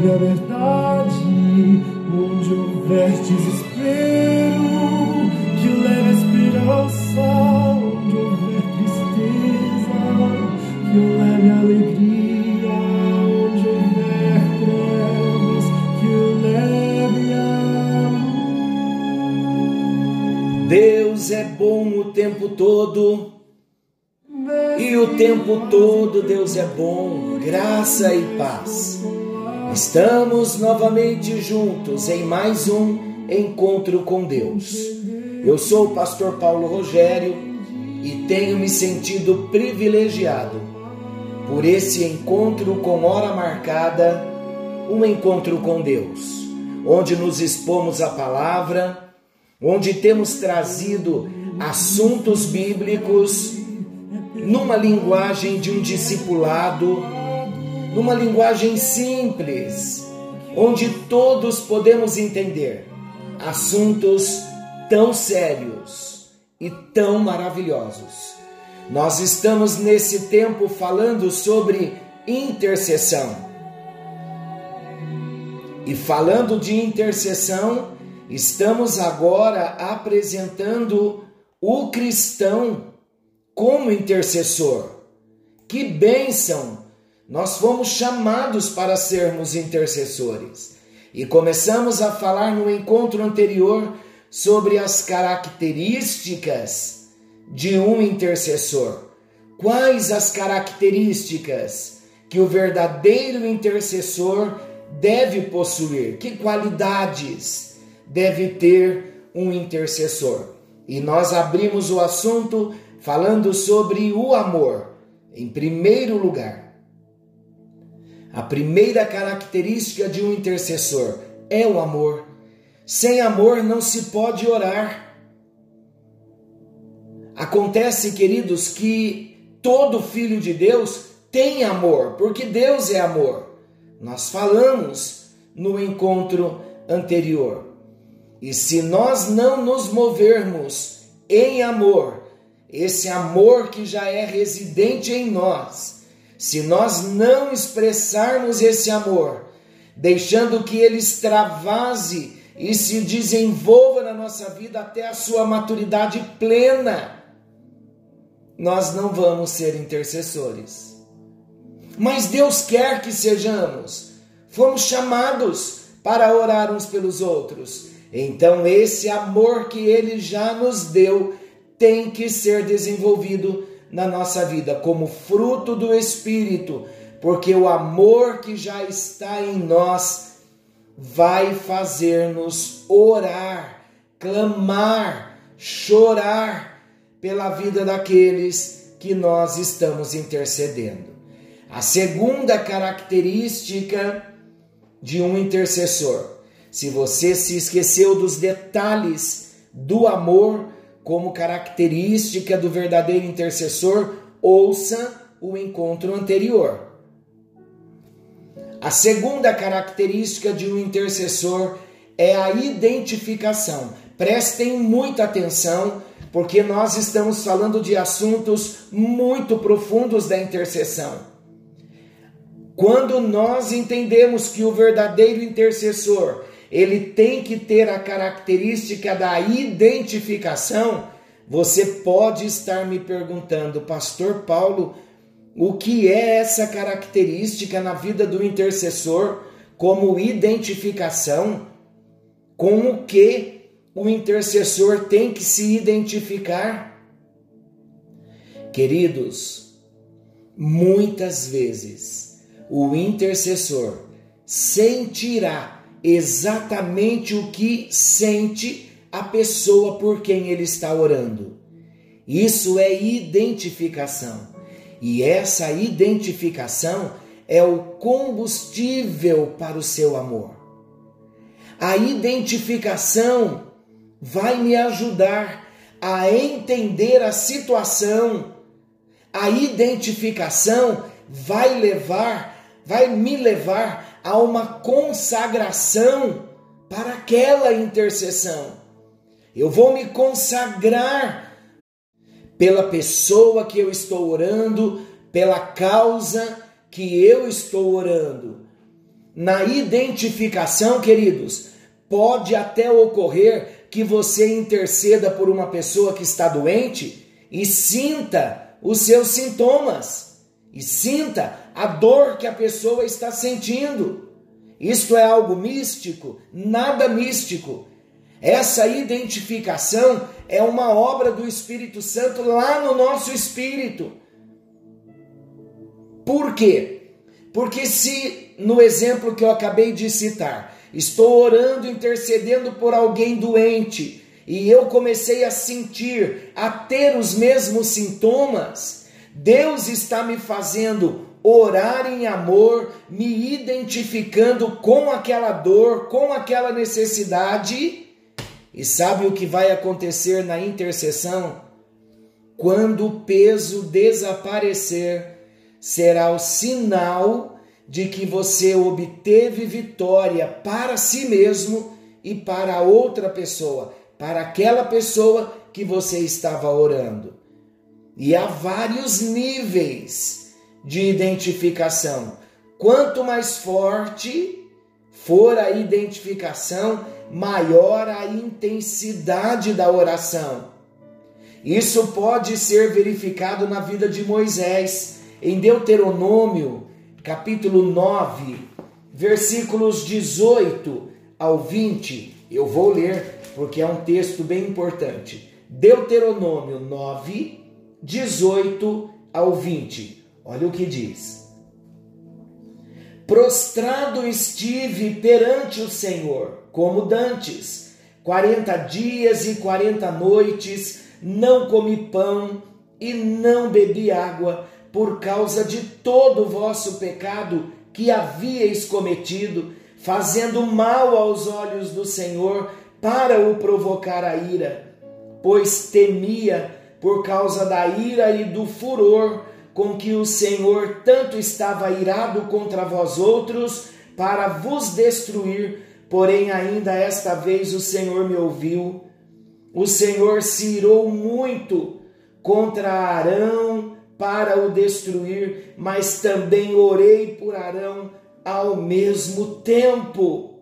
leve a verdade onde houver desespero, que leve a esperança, onde houver tristeza, que leve a alegria, onde houver trevas, que leve a. Deus é bom o tempo todo. E o tempo todo Deus é bom, graça e paz. Estamos novamente juntos em mais um encontro com Deus. Eu sou o pastor Paulo Rogério e tenho me sentido privilegiado por esse encontro com hora marcada, um encontro com Deus, onde nos expomos a palavra, onde temos trazido assuntos bíblicos numa linguagem de um discipulado numa linguagem simples, onde todos podemos entender assuntos tão sérios e tão maravilhosos. Nós estamos nesse tempo falando sobre intercessão. E falando de intercessão, estamos agora apresentando o cristão como intercessor. Que bênção nós fomos chamados para sermos intercessores. E começamos a falar no encontro anterior sobre as características de um intercessor. Quais as características que o verdadeiro intercessor deve possuir? Que qualidades deve ter um intercessor? E nós abrimos o assunto falando sobre o amor, em primeiro lugar. A primeira característica de um intercessor é o amor. Sem amor não se pode orar. Acontece, queridos, que todo filho de Deus tem amor, porque Deus é amor. Nós falamos no encontro anterior. E se nós não nos movermos em amor, esse amor que já é residente em nós, se nós não expressarmos esse amor, deixando que ele extravase e se desenvolva na nossa vida até a sua maturidade plena, nós não vamos ser intercessores. Mas Deus quer que sejamos. Fomos chamados para orar uns pelos outros. Então, esse amor que Ele já nos deu tem que ser desenvolvido na nossa vida como fruto do Espírito, porque o amor que já está em nós vai fazer-nos orar, clamar, chorar pela vida daqueles que nós estamos intercedendo. A segunda característica de um intercessor. Se você se esqueceu dos detalhes do amor, como característica do verdadeiro intercessor, ouça o encontro anterior. A segunda característica de um intercessor é a identificação. Prestem muita atenção, porque nós estamos falando de assuntos muito profundos da intercessão. Quando nós entendemos que o verdadeiro intercessor ele tem que ter a característica da identificação. Você pode estar me perguntando, Pastor Paulo, o que é essa característica na vida do intercessor como identificação? Com o que o intercessor tem que se identificar? Queridos, muitas vezes o intercessor sentirá exatamente o que sente a pessoa por quem ele está orando. Isso é identificação. E essa identificação é o combustível para o seu amor. A identificação vai me ajudar a entender a situação. A identificação vai levar, vai me levar a uma consagração para aquela intercessão. Eu vou me consagrar pela pessoa que eu estou orando, pela causa que eu estou orando. Na identificação, queridos, pode até ocorrer que você interceda por uma pessoa que está doente e sinta os seus sintomas e sinta a dor que a pessoa está sentindo. Isto é algo místico? Nada místico. Essa identificação é uma obra do Espírito Santo lá no nosso espírito. Por quê? Porque se no exemplo que eu acabei de citar, estou orando, intercedendo por alguém doente, e eu comecei a sentir, a ter os mesmos sintomas, Deus está me fazendo orar em amor, me identificando com aquela dor, com aquela necessidade. E sabe o que vai acontecer na intercessão? Quando o peso desaparecer, será o sinal de que você obteve vitória para si mesmo e para outra pessoa, para aquela pessoa que você estava orando. E há vários níveis de identificação. Quanto mais forte for a identificação, maior a intensidade da oração. Isso pode ser verificado na vida de Moisés em Deuteronômio, capítulo 9, versículos 18 ao 20. Eu vou ler porque é um texto bem importante. Deuteronômio 9, 18 ao 20. Olha o que diz. Prostrado estive perante o Senhor, como dantes, quarenta dias e quarenta noites, não comi pão e não bebi água, por causa de todo o vosso pecado que havíeis cometido, fazendo mal aos olhos do Senhor, para o provocar a ira, pois temia por causa da ira e do furor com que o Senhor tanto estava irado contra vós outros, para vos destruir, porém ainda esta vez o Senhor me ouviu. O Senhor se irou muito contra Arão, para o destruir, mas também orei por Arão ao mesmo tempo.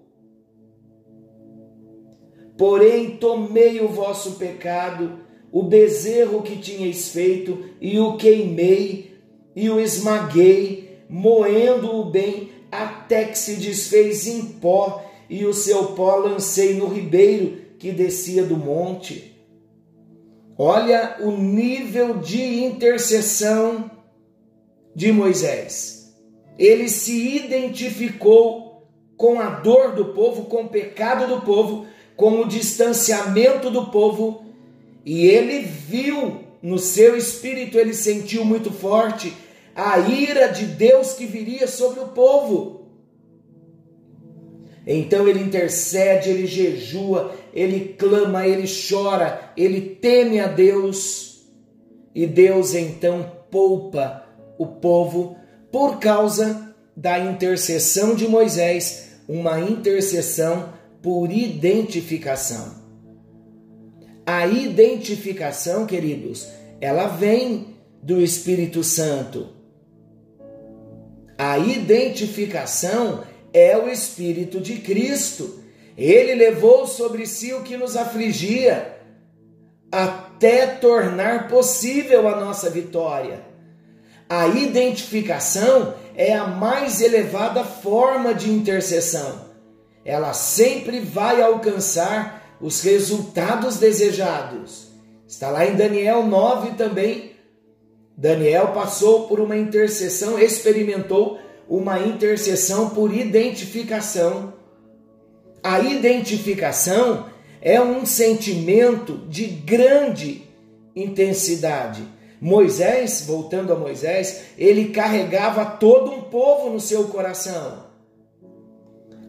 Porém, tomei o vosso pecado, o bezerro que tinhais feito, e o queimei, e o esmaguei, moendo-o bem, até que se desfez em pó, e o seu pó lancei no ribeiro que descia do monte. Olha o nível de intercessão de Moisés. Ele se identificou com a dor do povo, com o pecado do povo, com o distanciamento do povo, e ele viu no seu espírito, ele sentiu muito forte a ira de Deus que viria sobre o povo. Então ele intercede, ele jejua, ele clama, ele chora, ele teme a Deus. E Deus então poupa o povo por causa da intercessão de Moisés, uma intercessão por identificação. A identificação, queridos, ela vem do Espírito Santo. A identificação é o Espírito de Cristo. Ele levou sobre si o que nos afligia, até tornar possível a nossa vitória. A identificação é a mais elevada forma de intercessão. Ela sempre vai alcançar os resultados desejados. Está lá em Daniel 9 também. Daniel passou por uma intercessão, experimentou uma intercessão por identificação. A identificação é um sentimento de grande intensidade. Moisés, voltando a Moisés, ele carregava todo um povo no seu coração.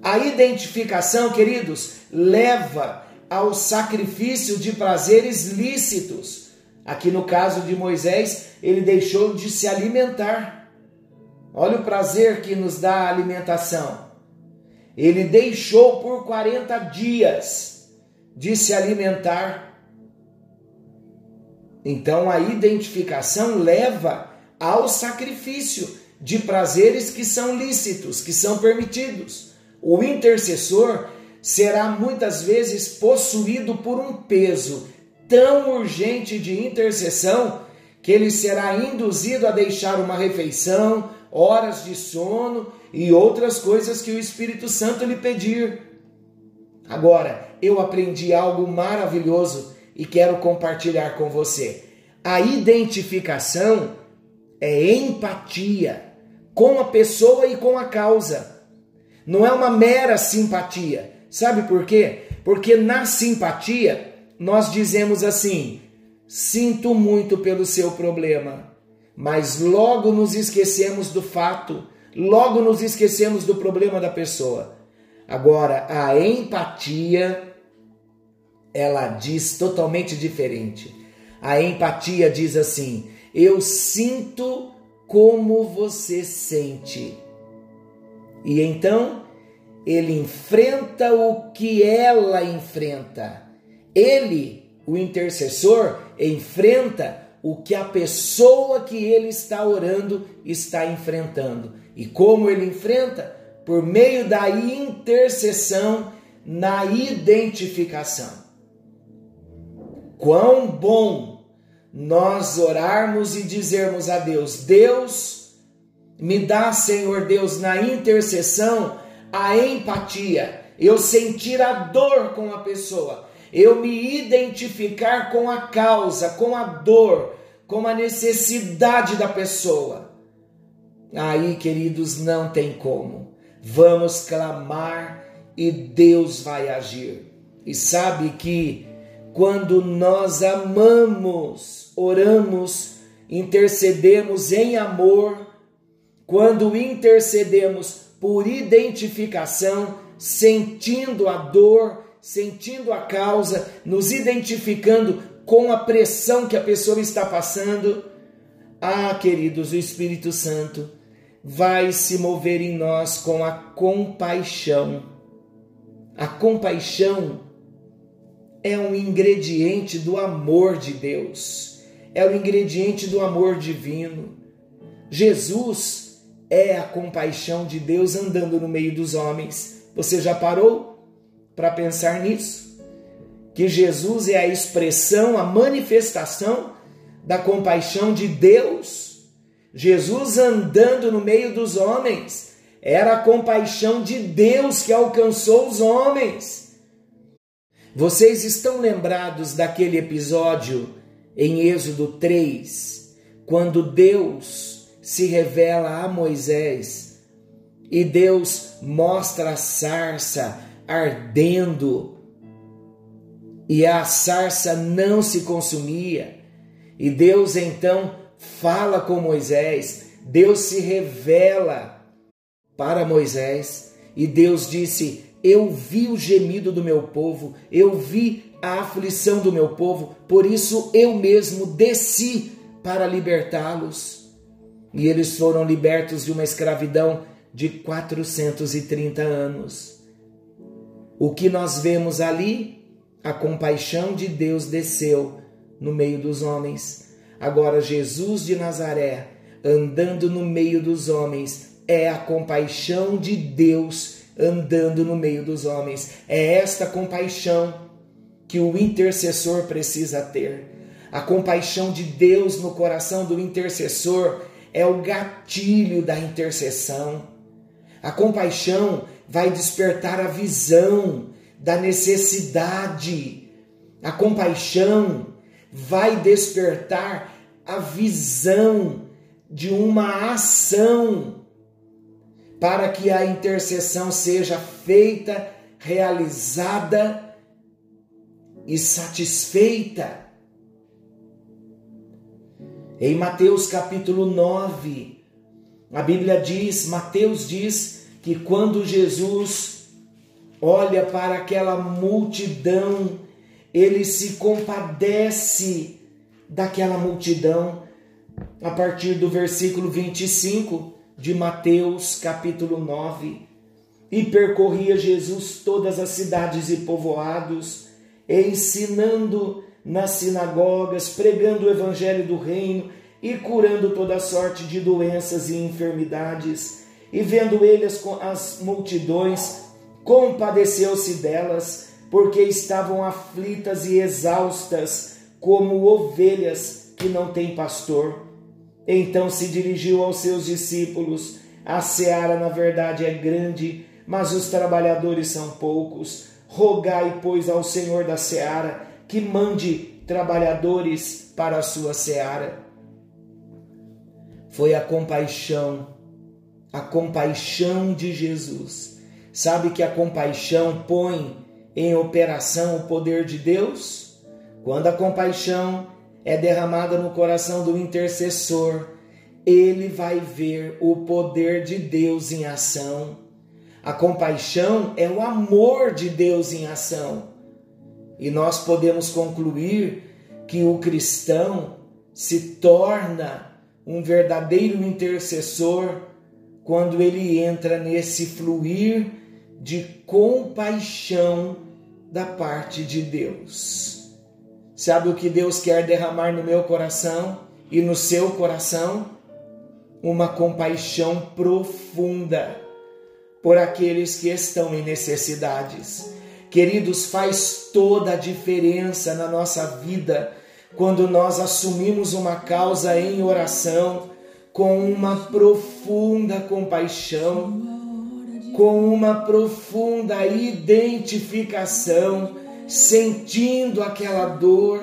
A identificação, queridos, leva ao sacrifício de prazeres lícitos. Aqui no caso de Moisés, ele deixou de se alimentar. Olha o prazer que nos dá a alimentação. Ele deixou por 40 dias de se alimentar então a identificação leva ao sacrifício de prazeres que são lícitos, que são permitidos. O intercessor será muitas vezes possuído por um peso tão urgente de intercessão que ele será induzido a deixar uma refeição, horas de sono e outras coisas que o Espírito Santo lhe pedir. Agora, eu aprendi algo maravilhoso e quero compartilhar com você. A identificação é empatia com a pessoa e com a causa. Não é uma mera simpatia. Sabe por quê? Porque na simpatia nós dizemos assim: sinto muito pelo seu problema, mas logo nos esquecemos do fato, logo nos esquecemos do problema da pessoa. Agora, a empatia ela diz totalmente diferente. A empatia diz assim: eu sinto como você sente. E então ele enfrenta o que ela enfrenta. Ele, o intercessor, enfrenta o que a pessoa que ele está orando está enfrentando. E como ele enfrenta? Por meio da intercessão na identificação. Quão bom nós orarmos e dizermos a Deus: Deus, me dá, Senhor Deus, na intercessão, a empatia, eu sentir a dor com a pessoa, eu me identificar com a causa, com a dor, com a necessidade da pessoa. Aí, queridos, não tem como. Vamos clamar e Deus vai agir. E sabe que quando nós amamos, oramos, intercedemos em amor, quando intercedemos por identificação, sentindo a dor, sentindo a causa, nos identificando com a pressão que a pessoa está passando, ah, queridos, o Espírito Santo vai se mover em nós com a compaixão. A compaixão é um ingrediente do amor de Deus, é o um ingrediente do amor divino. Jesus é a compaixão de Deus andando no meio dos homens. Você já parou para pensar nisso? Que Jesus é a expressão, a manifestação da compaixão de Deus. Jesus andando no meio dos homens era a compaixão de Deus que alcançou os homens. Vocês estão lembrados daquele episódio em Êxodo 3, quando Deus se revela a Moisés e Deus mostra a sarça ardendo e a sarça não se consumia. E Deus então fala com Moisés, Deus se revela para Moisés e Deus disse: eu vi o gemido do meu povo, eu vi a aflição do meu povo, por isso eu mesmo desci para libertá-los. E eles foram libertos de uma escravidão de 430 anos. O que nós vemos ali? A compaixão de Deus desceu no meio dos homens. Agora, Jesus de Nazaré, andando no meio dos homens, é a compaixão de Deus andando no meio dos homens. É esta compaixão que o intercessor precisa ter. A compaixão de Deus no coração do intercessor é o gatilho da intercessão. A compaixão vai despertar a visão da necessidade. A compaixão vai despertar a visão de uma ação para que a intercessão seja feita, realizada e satisfeita. Em Mateus capítulo 9, a Bíblia diz, Mateus diz que quando Jesus olha para aquela multidão, ele se compadece daquela multidão. A partir do versículo 25 de Mateus, capítulo 9, e percorria Jesus todas as cidades e povoados, ensinando nas sinagogas, pregando o evangelho do reino e curando toda sorte de doenças e enfermidades. E vendo ele as, as multidões, compadeceu-se delas, porque estavam aflitas e exaustas, como ovelhas que não têm pastor. Então se dirigiu aos seus discípulos: A seara, na verdade, é grande, mas os trabalhadores são poucos. Rogai, pois, ao Senhor da seara que mande trabalhadores para a sua seara. Foi a compaixão, a compaixão de Jesus. Sabe que a compaixão põe em operação o poder de Deus? Quando a compaixão é derramada no coração do intercessor, ele vai ver o poder de Deus em ação. A compaixão é o amor de Deus em ação. E nós podemos concluir que o cristão se torna um verdadeiro intercessor quando ele entra nesse fluir de compaixão da parte de Deus. Sabe o que Deus quer derramar no meu coração e no seu coração? Uma compaixão profunda por aqueles que estão em necessidades. Queridos, faz toda a diferença na nossa vida quando nós assumimos uma causa em oração com uma profunda compaixão, com uma profunda identificação, sentindo aquela dor.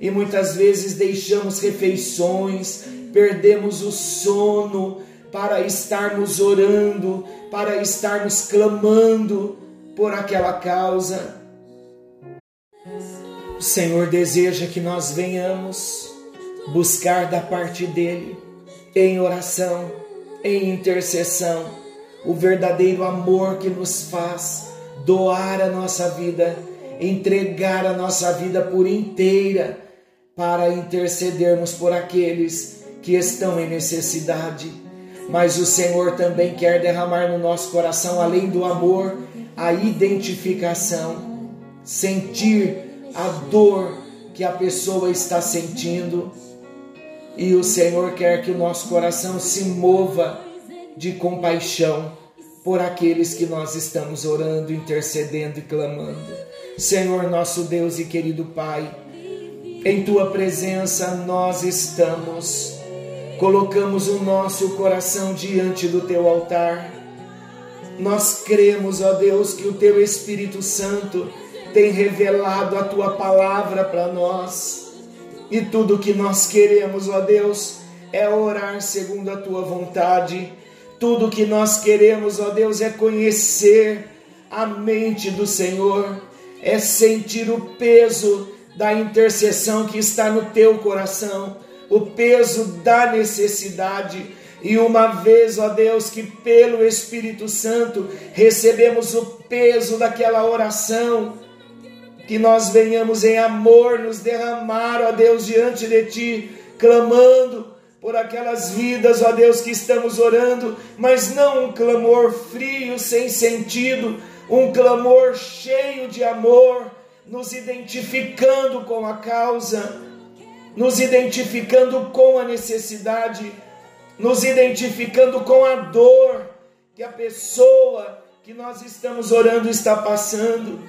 E muitas vezes deixamos refeições, perdemos o sono para estarmos orando, para estarmos clamando por aquela causa. O Senhor deseja que nós venhamos buscar da parte dele, em oração, em intercessão, o verdadeiro amor que nos faz doar a nossa vida, entregar a nossa vida por inteira para intercedermos por aqueles que estão em necessidade mas o Senhor também quer derramar no nosso coração, além do amor, a identificação, sentir a dor que a pessoa está sentindo. E o Senhor quer que o nosso coração se mova de compaixão por aqueles que nós estamos orando, intercedendo e clamando. Senhor, nosso Deus e querido Pai, em tua presença nós estamos colocamos o nosso coração diante do teu altar. Nós cremos, ó Deus, que o teu Espírito Santo tem revelado a tua palavra para nós. E tudo que nós queremos, ó Deus, é orar segundo a tua vontade. Tudo que nós queremos, ó Deus, é conhecer a mente do Senhor, é sentir o peso da intercessão que está no teu coração o peso da necessidade. E uma vez, ó Deus, que pelo Espírito Santo recebemos o peso daquela oração, que nós venhamos em amor nos derramar, ó Deus, diante de Ti, clamando por aquelas vidas, ó Deus, que estamos orando, mas não um clamor frio, sem sentido, um clamor cheio de amor, nos identificando com a causa nos identificando com a necessidade, nos identificando com a dor que a pessoa que nós estamos orando está passando.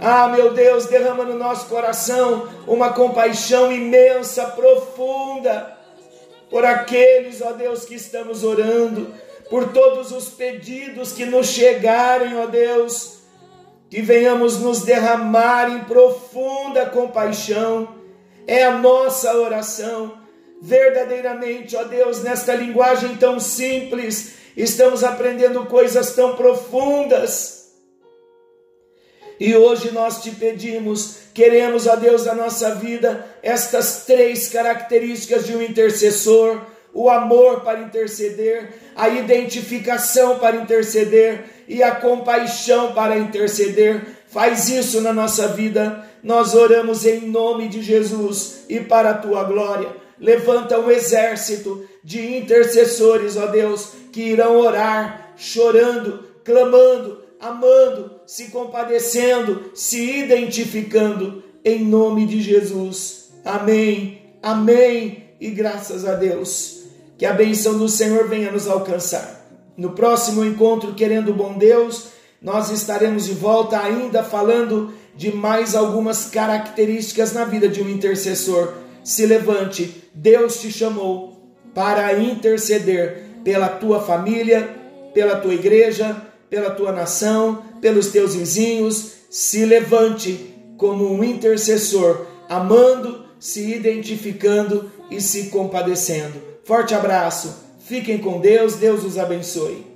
Ah, meu Deus, derrama no nosso coração uma compaixão imensa, profunda, por aqueles, ó Deus, que estamos orando, por todos os pedidos que nos chegarem, ó Deus, que venhamos nos derramar em profunda compaixão é a nossa oração. Verdadeiramente, ó Deus, nesta linguagem tão simples, estamos aprendendo coisas tão profundas. E hoje nós te pedimos, queremos, ó Deus, da nossa vida, estas três características de um intercessor: o amor para interceder, a identificação para interceder e a compaixão para interceder. Faz isso na nossa vida. Nós oramos em nome de Jesus e para a tua glória. Levanta um exército de intercessores, ó Deus, que irão orar, chorando, clamando, amando, se compadecendo, se identificando, em nome de Jesus. Amém, amém e graças a Deus. Que a benção do Senhor venha nos alcançar. No próximo encontro, querendo o bom Deus, nós estaremos de volta ainda falando de mais algumas características na vida de um intercessor. Se levante, Deus te chamou para interceder pela tua família, pela tua igreja, pela tua nação, pelos teus vizinhos. Se levante como um intercessor, amando, se identificando e se compadecendo. Forte abraço, fiquem com Deus, Deus os abençoe.